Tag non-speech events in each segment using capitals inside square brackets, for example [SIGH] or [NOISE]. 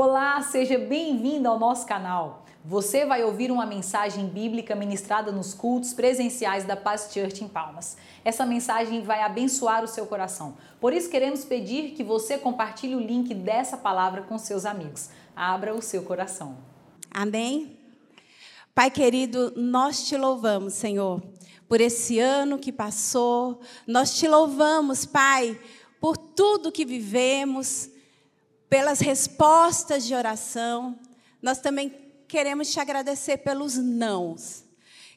Olá, seja bem-vindo ao nosso canal. Você vai ouvir uma mensagem bíblica ministrada nos cultos presenciais da Paz Church em Palmas. Essa mensagem vai abençoar o seu coração. Por isso queremos pedir que você compartilhe o link dessa palavra com seus amigos. Abra o seu coração. Amém. Pai querido, nós te louvamos, Senhor, por esse ano que passou. Nós te louvamos, Pai, por tudo que vivemos, pelas respostas de oração. Nós também queremos te agradecer pelos nãos.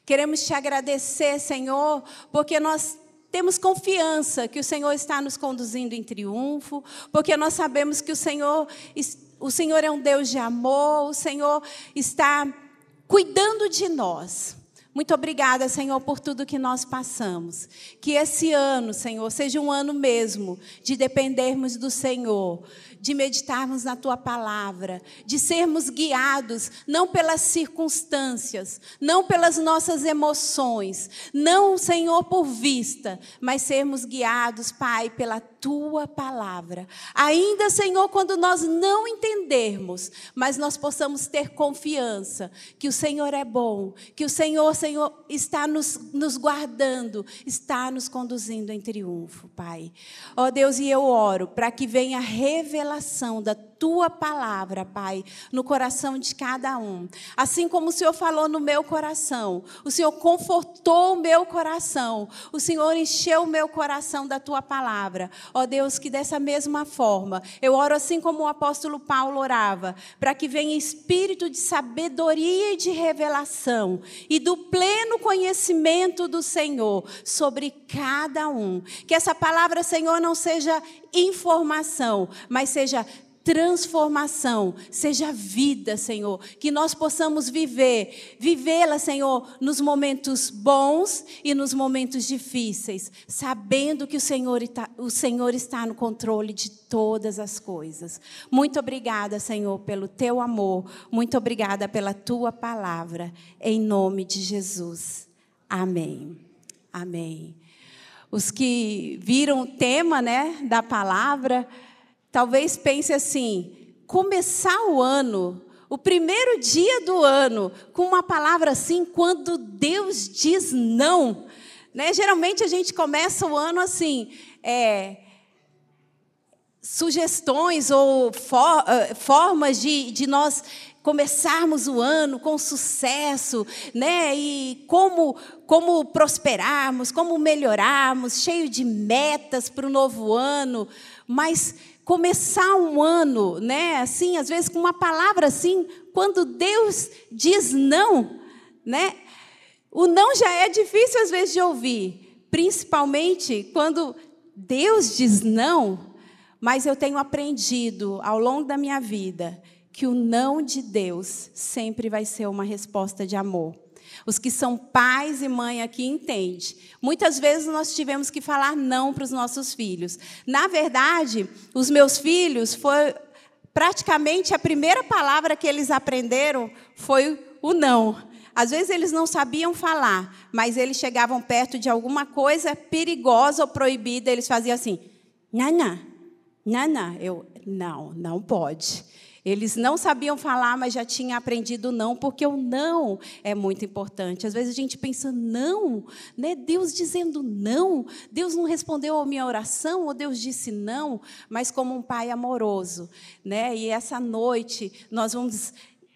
Queremos te agradecer, Senhor, porque nós temos confiança que o Senhor está nos conduzindo em triunfo, porque nós sabemos que o Senhor, o Senhor é um Deus de amor, o Senhor está cuidando de nós. Muito obrigada, Senhor, por tudo que nós passamos. Que esse ano, Senhor, seja um ano mesmo de dependermos do Senhor, de meditarmos na tua palavra, de sermos guiados não pelas circunstâncias, não pelas nossas emoções, não, Senhor, por vista, mas sermos guiados, Pai, pela tua palavra. Ainda, Senhor, quando nós não entendermos, mas nós possamos ter confiança que o Senhor é bom, que o Senhor, Senhor, está nos, nos guardando, está nos conduzindo em triunfo, Pai. Ó oh, Deus, e eu oro para que venha revelação revelação da tua palavra, Pai, no coração de cada um. Assim como o Senhor falou no meu coração, o Senhor confortou o meu coração, o Senhor encheu o meu coração da tua palavra. Ó Deus, que dessa mesma forma, eu oro assim como o apóstolo Paulo orava, para que venha espírito de sabedoria e de revelação e do pleno conhecimento do Senhor sobre cada um. Que essa palavra, Senhor, não seja informação, mas seja transformação, seja vida, Senhor, que nós possamos viver, vivê-la, Senhor, nos momentos bons e nos momentos difíceis, sabendo que o Senhor, está, o Senhor está no controle de todas as coisas. Muito obrigada, Senhor, pelo teu amor, muito obrigada pela tua palavra, em nome de Jesus. Amém. Amém. Os que viram o tema, né, da palavra, talvez pense assim: começar o ano, o primeiro dia do ano, com uma palavra assim, quando Deus diz não. Né? Geralmente a gente começa o ano assim, é, sugestões ou for, uh, formas de, de nós começarmos o ano com sucesso, né? E como como prosperarmos, como melhorarmos, cheio de metas para o novo ano, mas começar um ano, né? Assim, às vezes com uma palavra assim, quando Deus diz não, né? O não já é difícil às vezes de ouvir, principalmente quando Deus diz não, mas eu tenho aprendido ao longo da minha vida que o não de Deus sempre vai ser uma resposta de amor. Os que são pais e mãe aqui entendem. Muitas vezes nós tivemos que falar não para os nossos filhos. Na verdade, os meus filhos foi praticamente a primeira palavra que eles aprenderam foi o não. Às vezes eles não sabiam falar, mas eles chegavam perto de alguma coisa perigosa ou proibida, eles faziam assim: "Nana, nana, eu não, não pode". Eles não sabiam falar, mas já tinham aprendido não, porque o não é muito importante. Às vezes a gente pensa, não, né? Deus dizendo não, Deus não respondeu a minha oração, ou Deus disse não, mas como um pai amoroso. Né? E essa noite nós vamos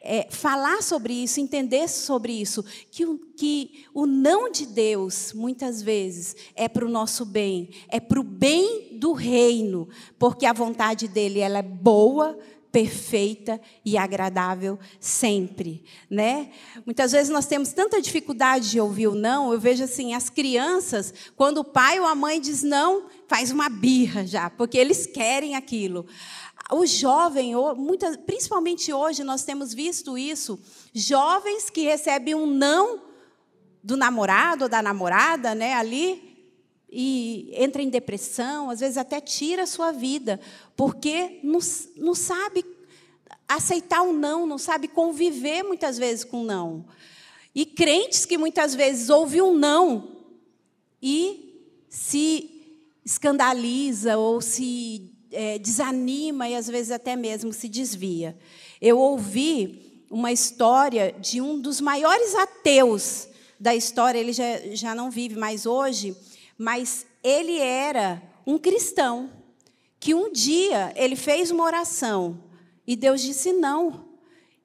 é, falar sobre isso, entender sobre isso, que o, que o não de Deus, muitas vezes, é para o nosso bem, é para o bem do reino, porque a vontade dele ela é boa, perfeita e agradável sempre, né? Muitas vezes nós temos tanta dificuldade de ouvir o não. Eu vejo assim, as crianças, quando o pai ou a mãe diz não, faz uma birra já, porque eles querem aquilo. O jovem, principalmente hoje, nós temos visto isso, jovens que recebem um não do namorado ou da namorada, né, ali, e entra em depressão, às vezes até tira a sua vida, porque não, não sabe aceitar o um não, não sabe conviver muitas vezes com não. E crentes que muitas vezes ouvem um não e se escandaliza ou se é, desanima e às vezes até mesmo se desvia. Eu ouvi uma história de um dos maiores ateus da história, ele já, já não vive mais hoje, mas ele era um cristão, que um dia ele fez uma oração e Deus disse não.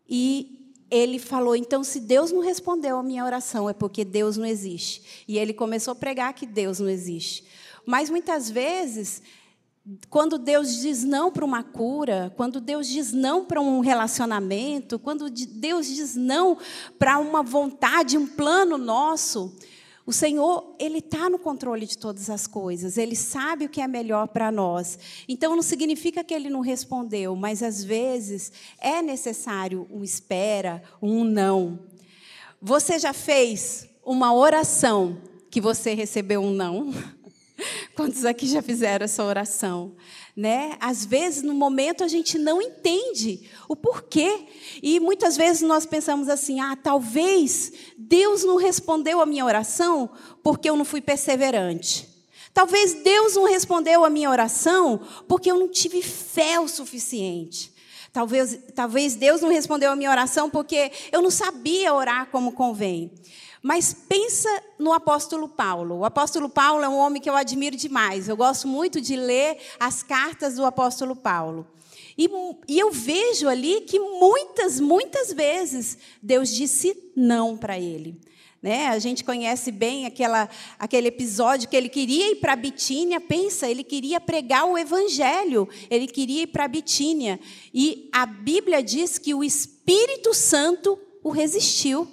E ele falou: então, se Deus não respondeu a minha oração, é porque Deus não existe. E ele começou a pregar que Deus não existe. Mas muitas vezes, quando Deus diz não para uma cura, quando Deus diz não para um relacionamento, quando Deus diz não para uma vontade, um plano nosso, o Senhor, Ele está no controle de todas as coisas, Ele sabe o que é melhor para nós. Então, não significa que Ele não respondeu, mas às vezes é necessário um espera, um não. Você já fez uma oração que você recebeu um não? [LAUGHS] [LAUGHS] Quantos aqui já fizeram essa oração? Né? Às vezes, no momento, a gente não entende o porquê. E muitas vezes nós pensamos assim: ah, talvez Deus não respondeu a minha oração porque eu não fui perseverante. Talvez Deus não respondeu a minha oração porque eu não tive fé o suficiente. Talvez, talvez Deus não respondeu a minha oração porque eu não sabia orar como convém. Mas pensa no apóstolo Paulo. O apóstolo Paulo é um homem que eu admiro demais. Eu gosto muito de ler as cartas do apóstolo Paulo. E, e eu vejo ali que muitas, muitas vezes Deus disse não para ele. Né? A gente conhece bem aquela, aquele episódio que ele queria ir para Bitínia. Pensa, ele queria pregar o evangelho, ele queria ir para Bitínia. E a Bíblia diz que o Espírito Santo o resistiu.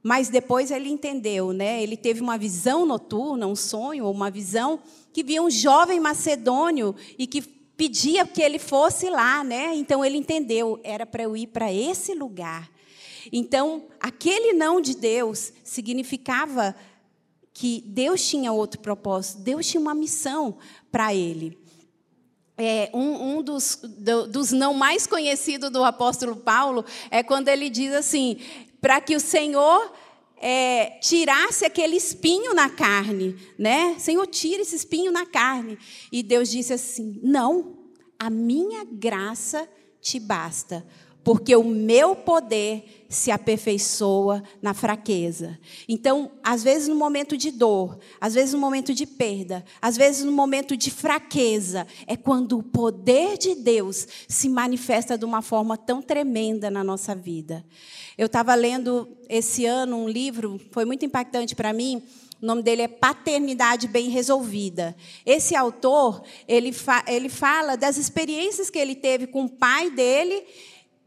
Mas depois ele entendeu, né? Ele teve uma visão noturna, um sonho, uma visão que via um jovem macedônio e que pedia que ele fosse lá, né? Então ele entendeu, era para eu ir para esse lugar. Então, aquele não de Deus significava que Deus tinha outro propósito, Deus tinha uma missão para ele. É, um, um dos, do, dos não mais conhecidos do apóstolo Paulo é quando ele diz assim: para que o Senhor é, tirasse aquele espinho na carne, né? Senhor, tira esse espinho na carne. E Deus disse assim: Não, a minha graça te basta, porque o meu poder se aperfeiçoa na fraqueza. Então, às vezes no momento de dor, às vezes no momento de perda, às vezes no momento de fraqueza, é quando o poder de Deus se manifesta de uma forma tão tremenda na nossa vida. Eu estava lendo esse ano um livro, foi muito impactante para mim. O nome dele é Paternidade Bem Resolvida. Esse autor, ele, fa ele fala das experiências que ele teve com o pai dele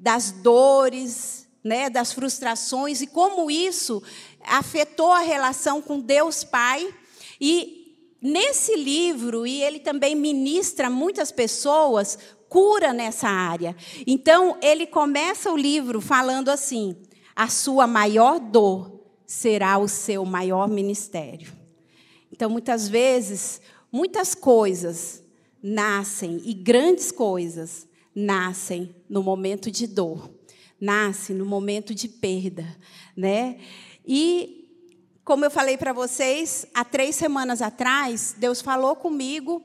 das dores, né, das frustrações e como isso afetou a relação com Deus Pai. E nesse livro, e ele também ministra muitas pessoas, cura nessa área. Então, ele começa o livro falando assim: a sua maior dor será o seu maior ministério. Então, muitas vezes, muitas coisas nascem, e grandes coisas, nascem no momento de dor, nascem no momento de perda, né? E como eu falei para vocês, há três semanas atrás, Deus falou comigo.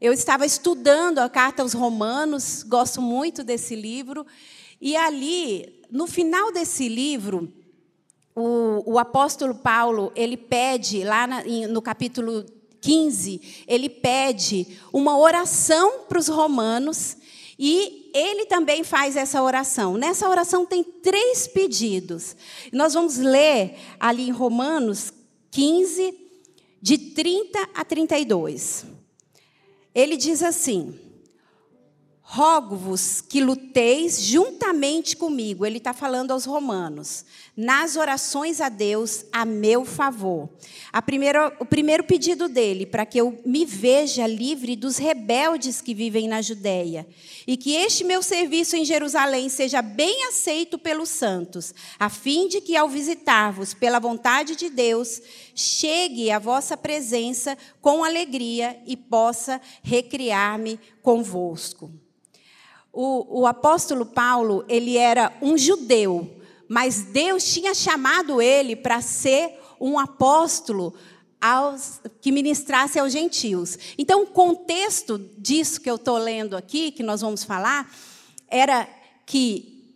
Eu estava estudando a carta aos Romanos, gosto muito desse livro, e ali, no final desse livro, o, o apóstolo Paulo ele pede lá na, no capítulo 15, ele pede uma oração para os romanos e ele também faz essa oração. Nessa oração tem três pedidos. Nós vamos ler ali em Romanos 15, de 30 a 32. Ele diz assim: Rogo-vos que luteis juntamente comigo. Ele está falando aos romanos. Nas orações a Deus a meu favor. A primeira, o primeiro pedido dele, para que eu me veja livre dos rebeldes que vivem na Judéia. E que este meu serviço em Jerusalém seja bem aceito pelos santos, a fim de que, ao visitar-vos pela vontade de Deus, chegue à vossa presença com alegria e possa recriar-me convosco o, o apóstolo Paulo, ele era um judeu, mas Deus tinha chamado ele para ser um apóstolo aos, que ministrasse aos gentios. Então, o contexto disso que eu estou lendo aqui, que nós vamos falar, era que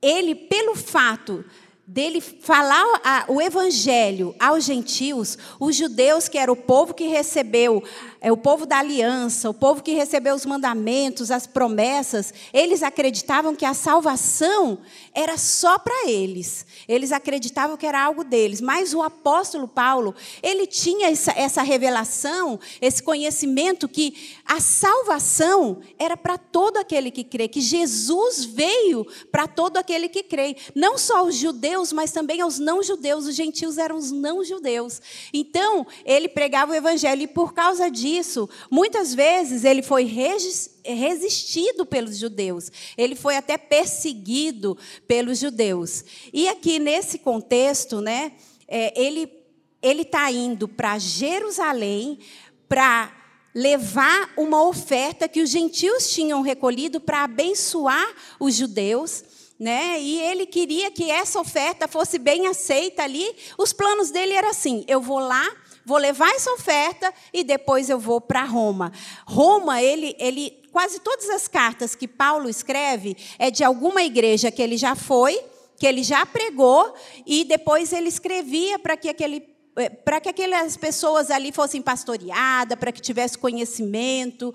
ele, pelo fato dele falar o evangelho aos gentios, os judeus, que era o povo que recebeu, é o povo da aliança, o povo que recebeu os mandamentos, as promessas, eles acreditavam que a salvação era só para eles. Eles acreditavam que era algo deles. Mas o apóstolo Paulo, ele tinha essa, essa revelação, esse conhecimento que a salvação era para todo aquele que crê, que Jesus veio para todo aquele que crê. Não só os judeus, mas também aos não-judeus. Os gentios eram os não-judeus. Então, ele pregava o evangelho e por causa disso, muitas vezes ele foi resistido pelos judeus, ele foi até perseguido pelos judeus. E aqui nesse contexto, né, é, ele ele está indo para Jerusalém para levar uma oferta que os gentios tinham recolhido para abençoar os judeus. Né? E ele queria que essa oferta fosse bem aceita ali. Os planos dele eram assim: eu vou lá, vou levar essa oferta e depois eu vou para Roma. Roma, ele, ele quase todas as cartas que Paulo escreve é de alguma igreja que ele já foi, que ele já pregou, e depois ele escrevia para que aquele eh, para que aquelas pessoas ali fossem pastoreadas, para que tivesse conhecimento.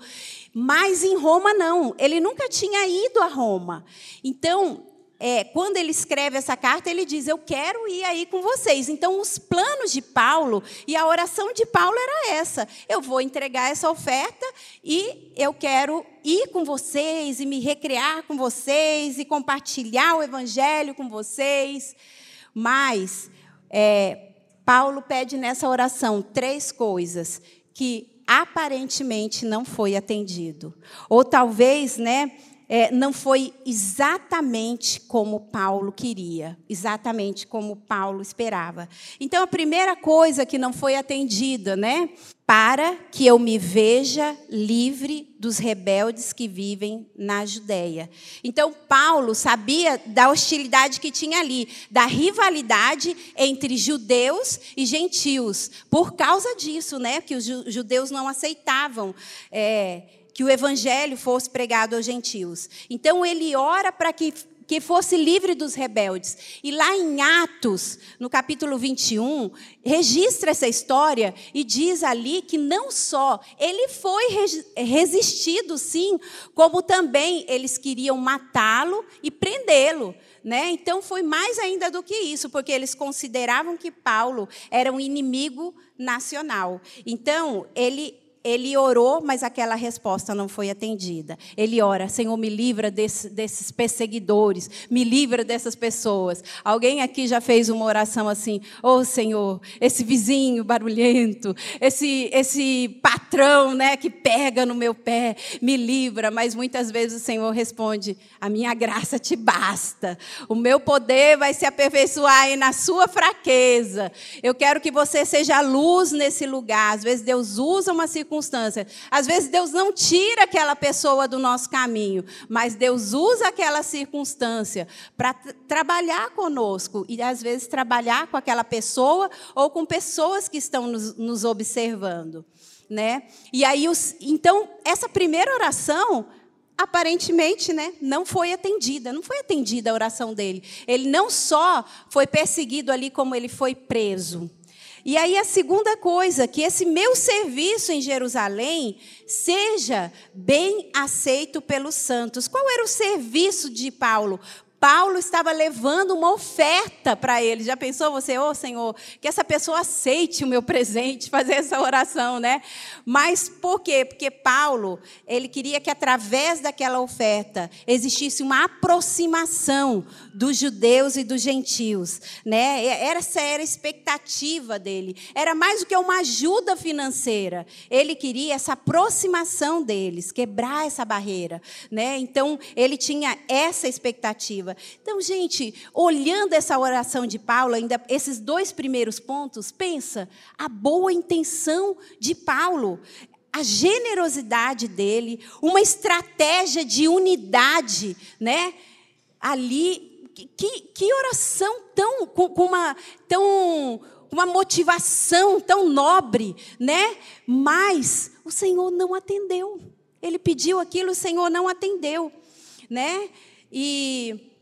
Mas em Roma não, ele nunca tinha ido a Roma. Então, é, quando ele escreve essa carta, ele diz: Eu quero ir aí com vocês. Então, os planos de Paulo e a oração de Paulo era essa: Eu vou entregar essa oferta e eu quero ir com vocês e me recrear com vocês e compartilhar o evangelho com vocês. Mas, é, Paulo pede nessa oração três coisas que aparentemente não foi atendido. Ou talvez, né? É, não foi exatamente como Paulo queria, exatamente como Paulo esperava. Então, a primeira coisa que não foi atendida, né? Para que eu me veja livre dos rebeldes que vivem na Judéia. Então, Paulo sabia da hostilidade que tinha ali, da rivalidade entre judeus e gentios. Por causa disso, né? Que os judeus não aceitavam. É, que o evangelho fosse pregado aos gentios. Então ele ora para que que fosse livre dos rebeldes. E lá em Atos, no capítulo 21, registra essa história e diz ali que não só ele foi resistido, sim, como também eles queriam matá-lo e prendê-lo. Né? Então foi mais ainda do que isso, porque eles consideravam que Paulo era um inimigo nacional. Então, ele ele orou, mas aquela resposta não foi atendida. Ele ora, Senhor, me livra desse, desses perseguidores, me livra dessas pessoas. Alguém aqui já fez uma oração assim: Oh, Senhor, esse vizinho barulhento, esse, esse patrão né, que pega no meu pé, me livra. Mas muitas vezes o Senhor responde: A minha graça te basta. O meu poder vai se aperfeiçoar aí na sua fraqueza. Eu quero que você seja luz nesse lugar. Às vezes Deus usa uma circunstância circunstância. Às vezes Deus não tira aquela pessoa do nosso caminho, mas Deus usa aquela circunstância para trabalhar conosco e às vezes trabalhar com aquela pessoa ou com pessoas que estão nos, nos observando, né? E aí os, então essa primeira oração aparentemente, né, não foi atendida, não foi atendida a oração dele. Ele não só foi perseguido ali, como ele foi preso. E aí a segunda coisa, que esse meu serviço em Jerusalém seja bem aceito pelos santos. Qual era o serviço de Paulo? Paulo estava levando uma oferta para ele. Já pensou você, ô oh, Senhor, que essa pessoa aceite o meu presente, fazer essa oração, né? Mas por quê? Porque Paulo, ele queria que através daquela oferta existisse uma aproximação dos judeus e dos gentios, né? Essa era a expectativa dele. Era mais do que uma ajuda financeira. Ele queria essa aproximação deles, quebrar essa barreira, né? Então, ele tinha essa expectativa. Então, gente, olhando essa oração de Paulo, ainda esses dois primeiros pontos, pensa a boa intenção de Paulo, a generosidade dele, uma estratégia de unidade, né? Ali, que, que oração tão com, uma tão uma motivação tão nobre, né? Mas o Senhor não atendeu. Ele pediu aquilo, o Senhor não atendeu, né? E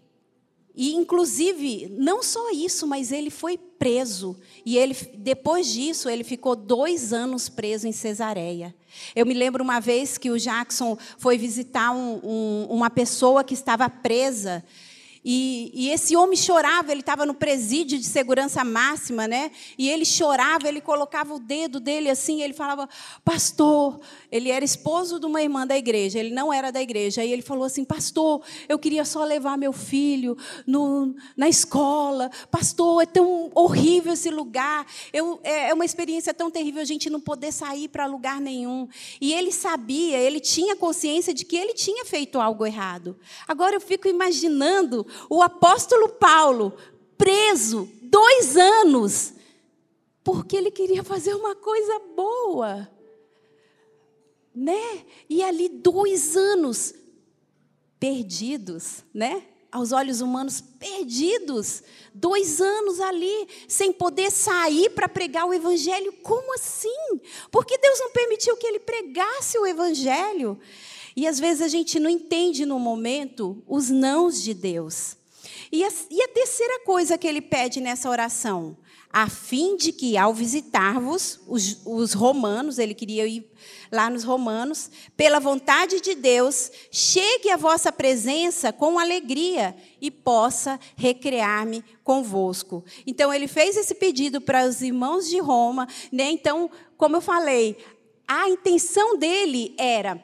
e, inclusive, não só isso, mas ele foi preso. E ele, depois disso, ele ficou dois anos preso em Cesareia. Eu me lembro uma vez que o Jackson foi visitar um, um, uma pessoa que estava presa e, e, esse homem chorava, ele estava no presídio de segurança máxima, né? E ele chorava, ele colocava o dedo dele assim, ele falava, pastor, ele era esposo de uma irmã da igreja, ele não era da igreja. E ele falou assim, pastor, eu queria só levar meu filho no, na escola. Pastor, é tão horrível esse lugar. Eu, é, é uma experiência tão terrível a gente não poder sair para lugar nenhum. E ele sabia, ele tinha consciência de que ele tinha feito algo errado. Agora eu fico imaginando o apóstolo Paulo, preso dois anos, porque ele queria fazer uma coisa boa. Né? E ali dois anos perdidos, né? Aos olhos humanos, perdidos. Dois anos ali, sem poder sair para pregar o Evangelho. Como assim? Porque Deus não permitiu que ele pregasse o Evangelho. E às vezes a gente não entende no momento os nãos de Deus. E a, e a terceira coisa que ele pede nessa oração, a fim de que, ao visitar-vos, os, os, romanos, ele queria ir lá nos romanos, pela vontade de Deus, chegue à vossa presença com alegria e possa recrear-me convosco. Então, ele fez esse pedido para os irmãos de Roma. Né? Então, como eu falei, a intenção dele era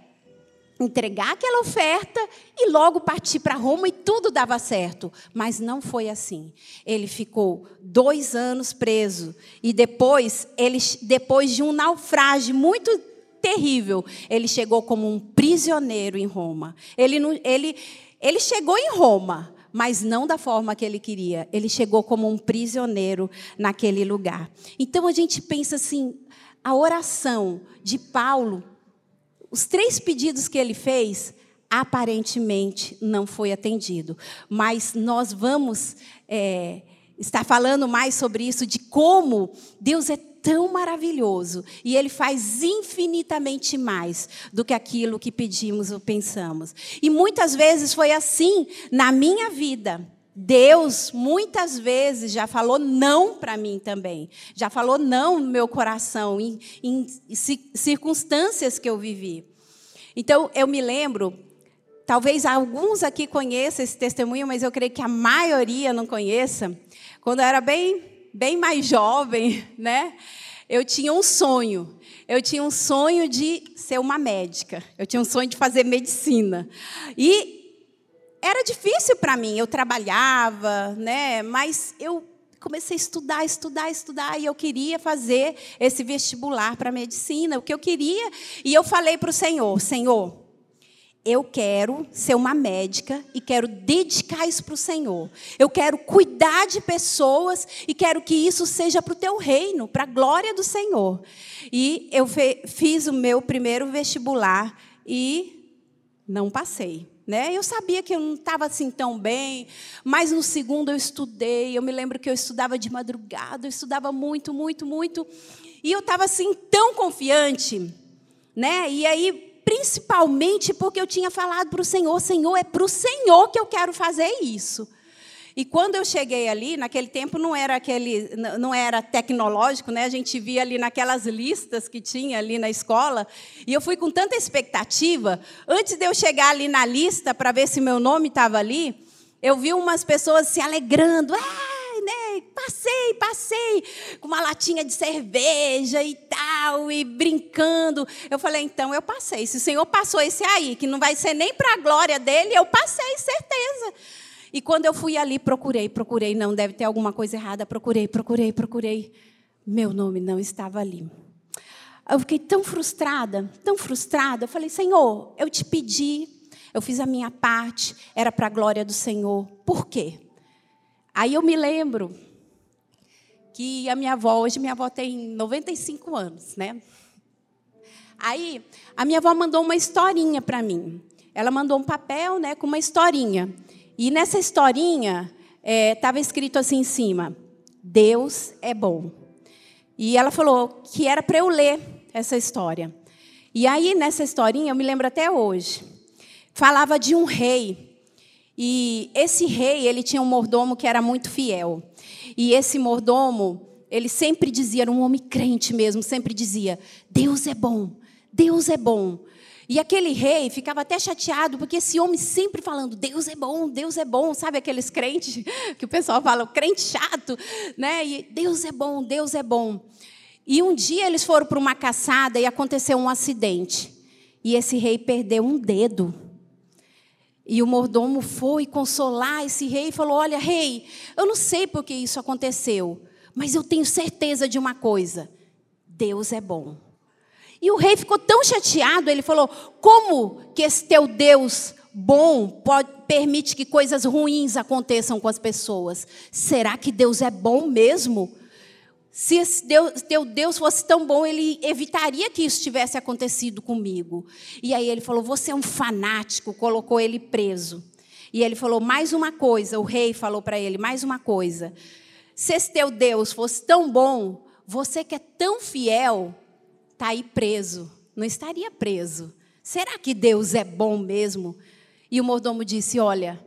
entregar aquela oferta e logo partir para Roma e tudo dava certo. Mas não foi assim. Ele ficou dois anos preso e depois, ele, depois de um naufrágio muito terrível, ele chegou como um prisioneiro em Roma. Ele, ele, ele chegou em Roma, mas não da forma que ele queria. Ele chegou como um prisioneiro naquele lugar. Então a gente pensa assim, a oração de Paulo os três pedidos que ele fez, aparentemente não foi atendido. Mas nós vamos é, estar falando mais sobre isso, de como Deus é tão maravilhoso e Ele faz infinitamente mais do que aquilo que pedimos ou pensamos. E muitas vezes foi assim na minha vida. Deus muitas vezes já falou não para mim também, já falou não no meu coração, em, em circunstâncias que eu vivi. Então, eu me lembro, talvez alguns aqui conheçam esse testemunho, mas eu creio que a maioria não conheça. Quando eu era bem, bem mais jovem, [LAUGHS] né? Eu tinha um sonho. Eu tinha um sonho de ser uma médica. Eu tinha um sonho de fazer medicina. E era difícil para mim. Eu trabalhava, né? Mas eu comecei a estudar, estudar, estudar, e eu queria fazer esse vestibular para medicina, o que eu queria. E eu falei para o Senhor: Senhor, eu quero ser uma médica e quero dedicar isso para o Senhor. Eu quero cuidar de pessoas e quero que isso seja para o teu reino, para a glória do Senhor. E eu fiz o meu primeiro vestibular e não passei. Né? Eu sabia que eu não estava assim tão bem, mas no segundo eu estudei. Eu me lembro que eu estudava de madrugada, eu estudava muito, muito, muito. E eu estava assim tão confiante, né? E aí, principalmente porque eu tinha falado para o Senhor: Senhor, é para o Senhor que eu quero fazer isso. E quando eu cheguei ali, naquele tempo não era aquele, não era tecnológico, né? A gente via ali naquelas listas que tinha ali na escola, e eu fui com tanta expectativa, antes de eu chegar ali na lista para ver se meu nome estava ali, eu vi umas pessoas se alegrando, ah, né? Passei, passei, com uma latinha de cerveja e tal, e brincando. Eu falei, então eu passei. Se o Senhor passou esse aí, que não vai ser nem para a glória dele, eu passei, certeza. E quando eu fui ali, procurei, procurei, não, deve ter alguma coisa errada, procurei, procurei, procurei. Meu nome não estava ali. Eu fiquei tão frustrada, tão frustrada. Eu falei, Senhor, eu te pedi, eu fiz a minha parte, era para a glória do Senhor. Por quê? Aí eu me lembro que a minha avó, hoje minha avó tem 95 anos, né? Aí a minha avó mandou uma historinha para mim. Ela mandou um papel, né, com uma historinha. E nessa historinha estava é, escrito assim em cima: Deus é bom. E ela falou que era para eu ler essa história. E aí, nessa historinha, eu me lembro até hoje, falava de um rei. E esse rei, ele tinha um mordomo que era muito fiel. E esse mordomo, ele sempre dizia, era um homem crente mesmo, sempre dizia: Deus é bom, Deus é bom. E aquele rei ficava até chateado, porque esse homem sempre falando, Deus é bom, Deus é bom, sabe aqueles crentes [LAUGHS] que o pessoal fala, o crente chato, né? E Deus é bom, Deus é bom. E um dia eles foram para uma caçada e aconteceu um acidente. E esse rei perdeu um dedo. E o mordomo foi consolar esse rei e falou: Olha, rei, eu não sei por que isso aconteceu, mas eu tenho certeza de uma coisa: Deus é bom. E o rei ficou tão chateado, ele falou: Como que esse teu Deus bom pode, permite que coisas ruins aconteçam com as pessoas? Será que Deus é bom mesmo? Se esse Deus, teu Deus fosse tão bom, ele evitaria que isso tivesse acontecido comigo. E aí ele falou: Você é um fanático, colocou ele preso. E ele falou: Mais uma coisa, o rei falou para ele: Mais uma coisa. Se esse teu Deus fosse tão bom, você que é tão fiel, está aí preso. Não estaria preso. Será que Deus é bom mesmo? E o mordomo disse: Olha,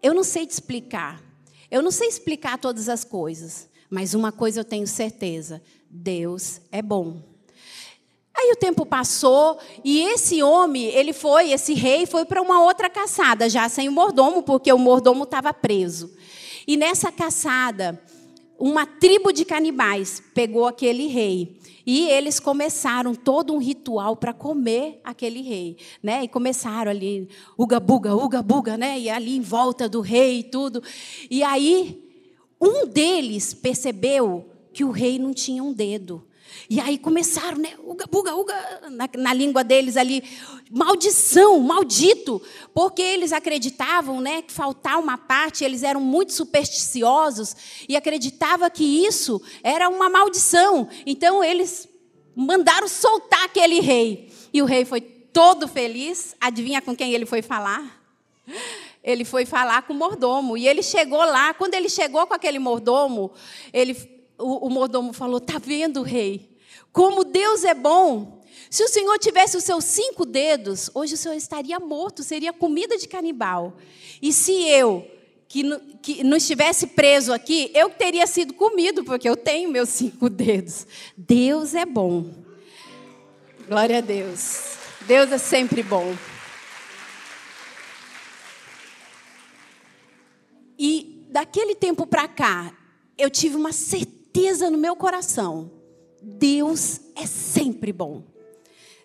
eu não sei te explicar. Eu não sei explicar todas as coisas. Mas uma coisa eu tenho certeza: Deus é bom. Aí o tempo passou e esse homem, ele foi, esse rei, foi para uma outra caçada, já sem o mordomo, porque o mordomo estava preso. E nessa caçada, uma tribo de canibais pegou aquele rei e eles começaram todo um ritual para comer aquele rei, né? E começaram ali, uga buga, uga buga, né? E ali em volta do rei e tudo. E aí um deles percebeu que o rei não tinha um dedo. E aí começaram, né? Uga, buga, uga, na, na, língua deles ali, maldição, maldito, porque eles acreditavam, né, que faltar uma parte, eles eram muito supersticiosos e acreditavam que isso era uma maldição. Então eles mandaram soltar aquele rei. E o rei foi todo feliz. Adivinha com quem ele foi falar? Ele foi falar com o mordomo. E ele chegou lá. Quando ele chegou com aquele mordomo, ele, o, o mordomo falou: Está vendo, rei? Como Deus é bom. Se o Senhor tivesse os seus cinco dedos, hoje o Senhor estaria morto, seria comida de canibal. E se eu, que não, que não estivesse preso aqui, eu teria sido comido, porque eu tenho meus cinco dedos. Deus é bom. Glória a Deus. Deus é sempre bom. E daquele tempo para cá, eu tive uma certeza no meu coração Deus é sempre bom.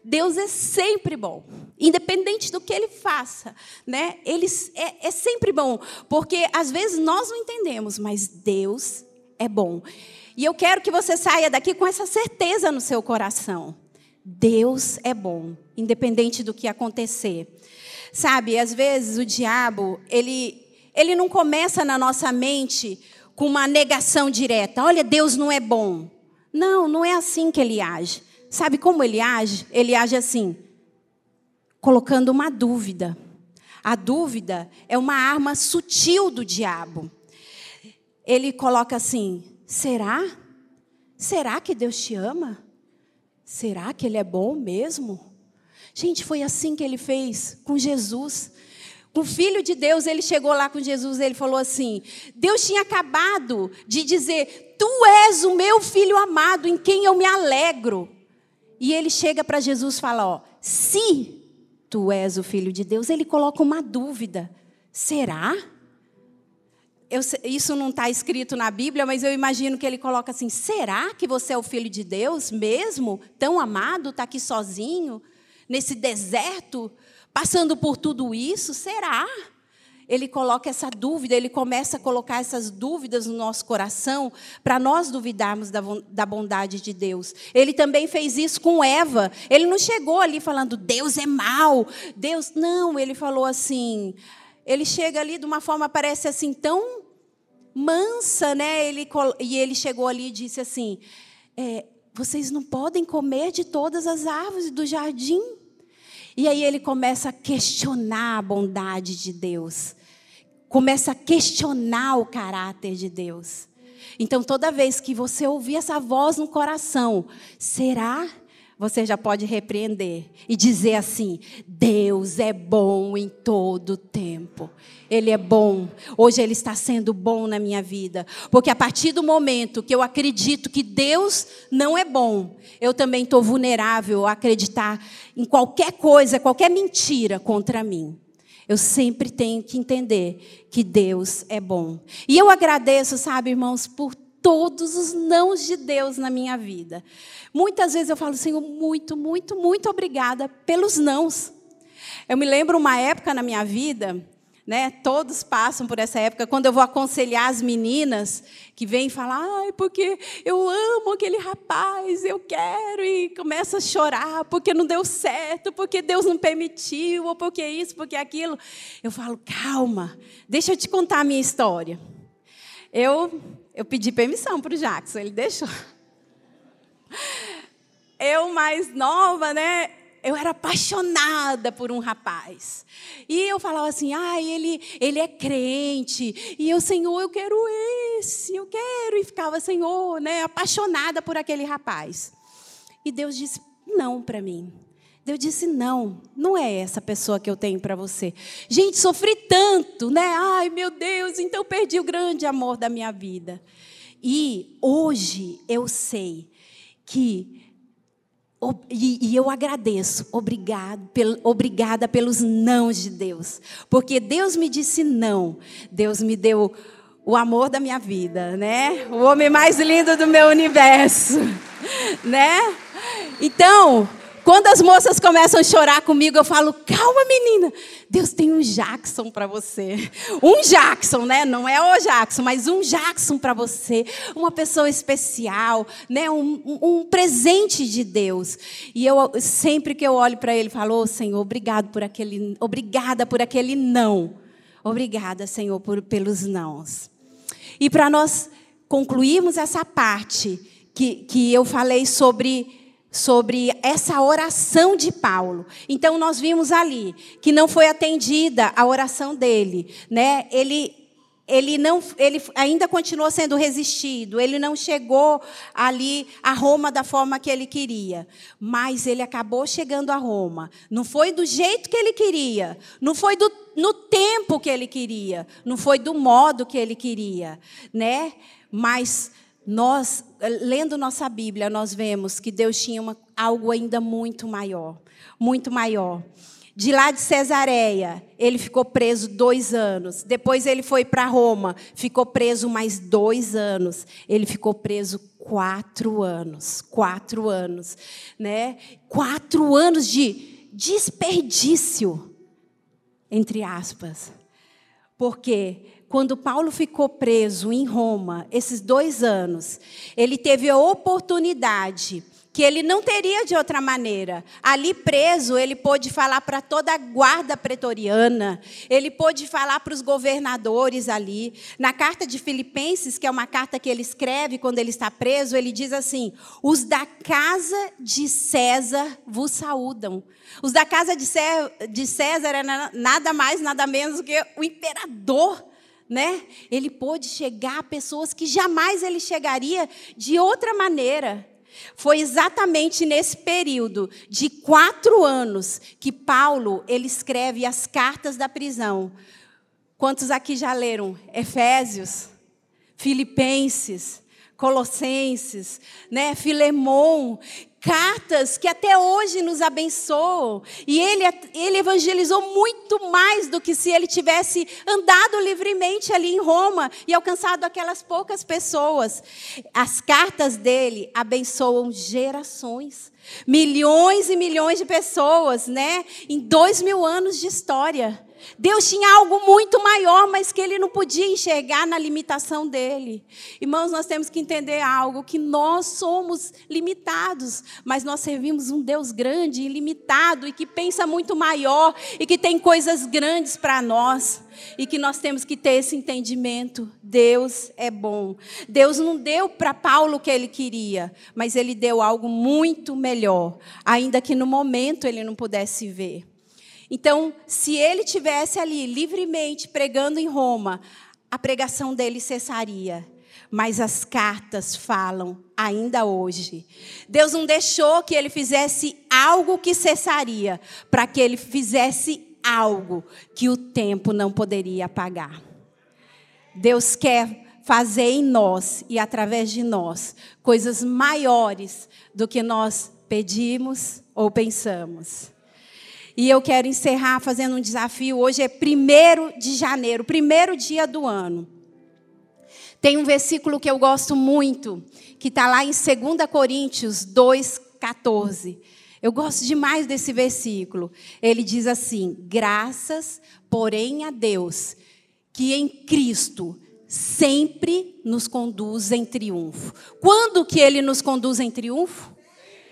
Deus é sempre bom, independente do que ele faça, né? Ele é, é, sempre bom, porque às vezes nós não entendemos, mas Deus é bom. E eu quero que você saia daqui com essa certeza no seu coração. Deus é bom, independente do que acontecer. Sabe, às vezes o diabo, ele, ele não começa na nossa mente com uma negação direta. Olha, Deus não é bom. Não, não é assim que ele age. Sabe como ele age? Ele age assim, colocando uma dúvida. A dúvida é uma arma sutil do diabo. Ele coloca assim: será? Será que Deus te ama? Será que Ele é bom mesmo? Gente, foi assim que ele fez com Jesus. O filho de Deus, ele chegou lá com Jesus, ele falou assim: Deus tinha acabado de dizer: Tu és o meu filho amado, em quem eu me alegro. E ele chega para Jesus e fala: Ó, se tu és o filho de Deus, ele coloca uma dúvida: será? Eu, isso não está escrito na Bíblia, mas eu imagino que ele coloca assim: será que você é o filho de Deus mesmo? Tão amado, está aqui sozinho, nesse deserto? Passando por tudo isso? Será? Ele coloca essa dúvida, ele começa a colocar essas dúvidas no nosso coração para nós duvidarmos da, da bondade de Deus. Ele também fez isso com Eva. Ele não chegou ali falando, Deus é mal, Deus. Não, ele falou assim. Ele chega ali de uma forma, parece assim, tão mansa, né? Ele, e ele chegou ali e disse assim: é, Vocês não podem comer de todas as árvores do jardim. E aí ele começa a questionar a bondade de Deus. Começa a questionar o caráter de Deus. Então, toda vez que você ouvir essa voz no coração, será? Você já pode repreender e dizer assim: Deus é bom em todo tempo. Ele é bom. Hoje Ele está sendo bom na minha vida. Porque a partir do momento que eu acredito que Deus não é bom, eu também estou vulnerável a acreditar em qualquer coisa, qualquer mentira contra mim. Eu sempre tenho que entender que Deus é bom. E eu agradeço, sabe, irmãos, por todos os nãos de Deus na minha vida. Muitas vezes eu falo, Senhor, muito, muito, muito obrigada pelos nãos. Eu me lembro uma época na minha vida né? Todos passam por essa época. Quando eu vou aconselhar as meninas que vêm falar, ai, porque eu amo aquele rapaz, eu quero, e começa a chorar porque não deu certo, porque Deus não permitiu, ou porque isso, porque aquilo. Eu falo, calma, deixa eu te contar a minha história. Eu, eu pedi permissão para o Jackson, ele deixou. Eu, mais nova, né? eu era apaixonada por um rapaz. E eu falava assim: ah, ele, ele é crente. E eu, Senhor, eu quero esse, eu quero. E ficava, Senhor, né, apaixonada por aquele rapaz. E Deus disse: não para mim. Deus disse: não, não é essa pessoa que eu tenho para você. Gente, sofri tanto, né? Ai, meu Deus, então perdi o grande amor da minha vida. E hoje eu sei que e, eu agradeço, obrigado, obrigada pelos nãos de Deus. Porque Deus me disse não. Deus me deu o amor da minha vida, né? O homem mais lindo do meu universo, [LAUGHS] né? Então, quando as moças começam a chorar comigo, eu falo: calma, menina, Deus tem um Jackson para você. Um Jackson, né? Não é o Jackson, mas um Jackson para você. Uma pessoa especial, né? Um, um, presente de Deus. E eu, sempre que eu olho para ele, falo: oh, Senhor, obrigado por aquele, obrigada por aquele não. Obrigada, Senhor, por, pelos nãos. E para nós concluirmos essa parte que, que eu falei sobre sobre essa oração de Paulo. Então nós vimos ali que não foi atendida a oração dele, né? Ele ele não ele ainda continuou sendo resistido, ele não chegou ali a Roma da forma que ele queria, mas ele acabou chegando a Roma. Não foi do jeito que ele queria, não foi do, no tempo que ele queria, não foi do modo que ele queria, né? Mas nós, lendo nossa Bíblia, nós vemos que Deus tinha uma, algo ainda muito maior, muito maior. De lá de Cesareia, ele ficou preso dois anos. Depois ele foi para Roma, ficou preso mais dois anos. Ele ficou preso quatro anos, quatro anos, né? Quatro anos de desperdício, entre aspas, porque quando Paulo ficou preso em Roma, esses dois anos, ele teve a oportunidade que ele não teria de outra maneira. Ali preso, ele pôde falar para toda a guarda pretoriana, ele pôde falar para os governadores ali. Na carta de Filipenses, que é uma carta que ele escreve quando ele está preso, ele diz assim: Os da casa de César vos saúdam. Os da casa de César era nada mais, nada menos do que o imperador né? Ele pôde chegar a pessoas que jamais ele chegaria de outra maneira. Foi exatamente nesse período de quatro anos que Paulo ele escreve as cartas da prisão. Quantos aqui já leram Efésios, Filipenses, Colossenses, né? Filemon, cartas que até hoje nos abençoam. E ele, ele evangelizou muito mais do que se ele tivesse andado livremente ali em Roma e alcançado aquelas poucas pessoas. As cartas dele abençoam gerações. Milhões e milhões de pessoas, né? Em dois mil anos de história. Deus tinha algo muito maior, mas que ele não podia enxergar na limitação dele. Irmãos, nós temos que entender algo: que nós somos limitados, mas nós servimos um Deus grande, ilimitado e que pensa muito maior e que tem coisas grandes para nós. E que nós temos que ter esse entendimento. Deus é bom. Deus não deu para Paulo o que ele queria, mas ele deu algo muito melhor, ainda que no momento ele não pudesse ver. Então, se ele tivesse ali livremente pregando em Roma, a pregação dele cessaria. mas as cartas falam ainda hoje. Deus não deixou que ele fizesse algo que cessaria, para que ele fizesse algo que o tempo não poderia apagar. Deus quer fazer em nós e através de nós coisas maiores do que nós pedimos ou pensamos. E eu quero encerrar fazendo um desafio. Hoje é 1 de janeiro, primeiro dia do ano. Tem um versículo que eu gosto muito, que está lá em 2 Coríntios 2,14. Eu gosto demais desse versículo. Ele diz assim: Graças, porém, a Deus, que em Cristo sempre nos conduz em triunfo. Quando que ele nos conduz em triunfo?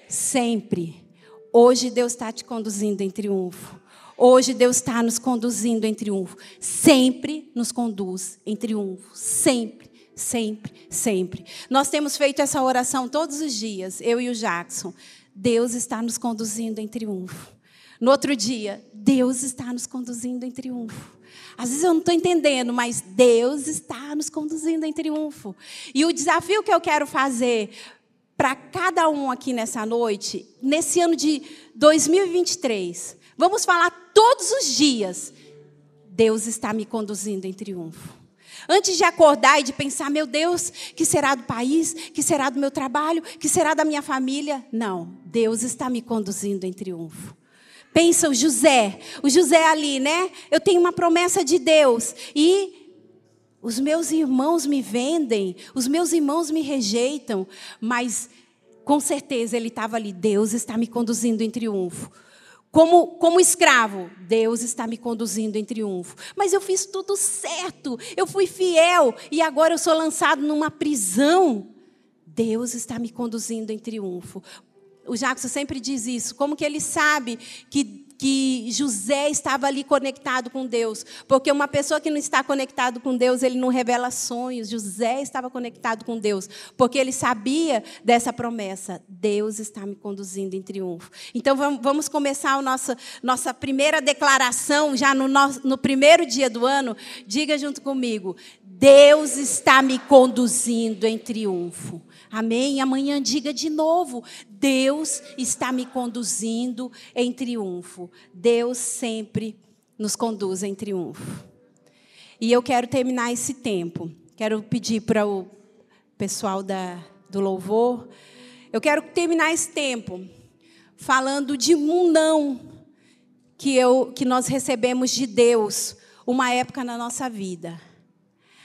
Sempre. Hoje Deus está te conduzindo em triunfo. Hoje Deus está nos conduzindo em triunfo. Sempre nos conduz em triunfo. Sempre, sempre, sempre. Nós temos feito essa oração todos os dias, eu e o Jackson. Deus está nos conduzindo em triunfo. No outro dia, Deus está nos conduzindo em triunfo. Às vezes eu não estou entendendo, mas Deus está nos conduzindo em triunfo. E o desafio que eu quero fazer para cada um aqui nessa noite, nesse ano de 2023, vamos falar todos os dias: Deus está me conduzindo em triunfo. Antes de acordar e de pensar, meu Deus, que será do país, que será do meu trabalho, que será da minha família? Não, Deus está me conduzindo em triunfo. Pensa o José, o José ali, né? Eu tenho uma promessa de Deus e os meus irmãos me vendem, os meus irmãos me rejeitam, mas com certeza ele estava ali. Deus está me conduzindo em triunfo. Como, como escravo, Deus está me conduzindo em triunfo. Mas eu fiz tudo certo, eu fui fiel e agora eu sou lançado numa prisão. Deus está me conduzindo em triunfo. O Jackson sempre diz isso. Como que ele sabe que que José estava ali conectado com Deus, porque uma pessoa que não está conectado com Deus, ele não revela sonhos. José estava conectado com Deus, porque ele sabia dessa promessa: Deus está me conduzindo em triunfo. Então vamos começar a nossa, nossa primeira declaração, já no, nosso, no primeiro dia do ano. Diga junto comigo: Deus está me conduzindo em triunfo. Amém? Amanhã diga de novo: Deus está me conduzindo em triunfo. Deus sempre nos conduz em triunfo. E eu quero terminar esse tempo. Quero pedir para o pessoal da, do louvor. Eu quero terminar esse tempo falando de um não que, eu, que nós recebemos de Deus, uma época na nossa vida.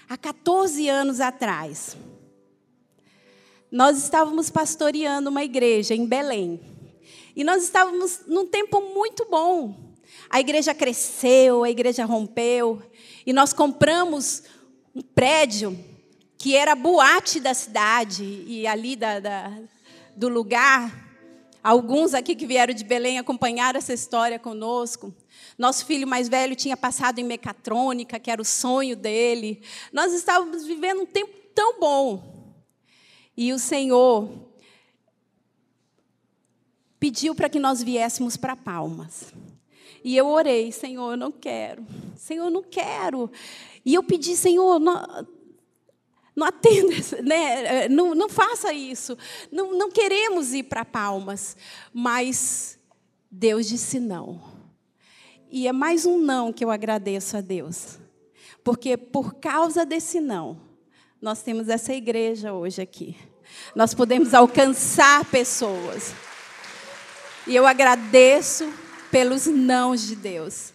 Há 14 anos atrás nós estávamos pastoreando uma igreja em Belém. E nós estávamos num tempo muito bom. A igreja cresceu, a igreja rompeu. E nós compramos um prédio que era boate da cidade e ali da, da, do lugar. Alguns aqui que vieram de Belém acompanharam essa história conosco. Nosso filho mais velho tinha passado em mecatrônica, que era o sonho dele. Nós estávamos vivendo um tempo tão bom. E o Senhor pediu para que nós viéssemos para Palmas. E eu orei, Senhor, eu não quero. Senhor, eu não quero. E eu pedi, Senhor, não, não atenda, né? não, não faça isso. Não, não queremos ir para Palmas. Mas Deus disse não. E é mais um não que eu agradeço a Deus. Porque por causa desse não, nós temos essa igreja hoje aqui. Nós podemos alcançar pessoas. E eu agradeço pelos nãos de Deus.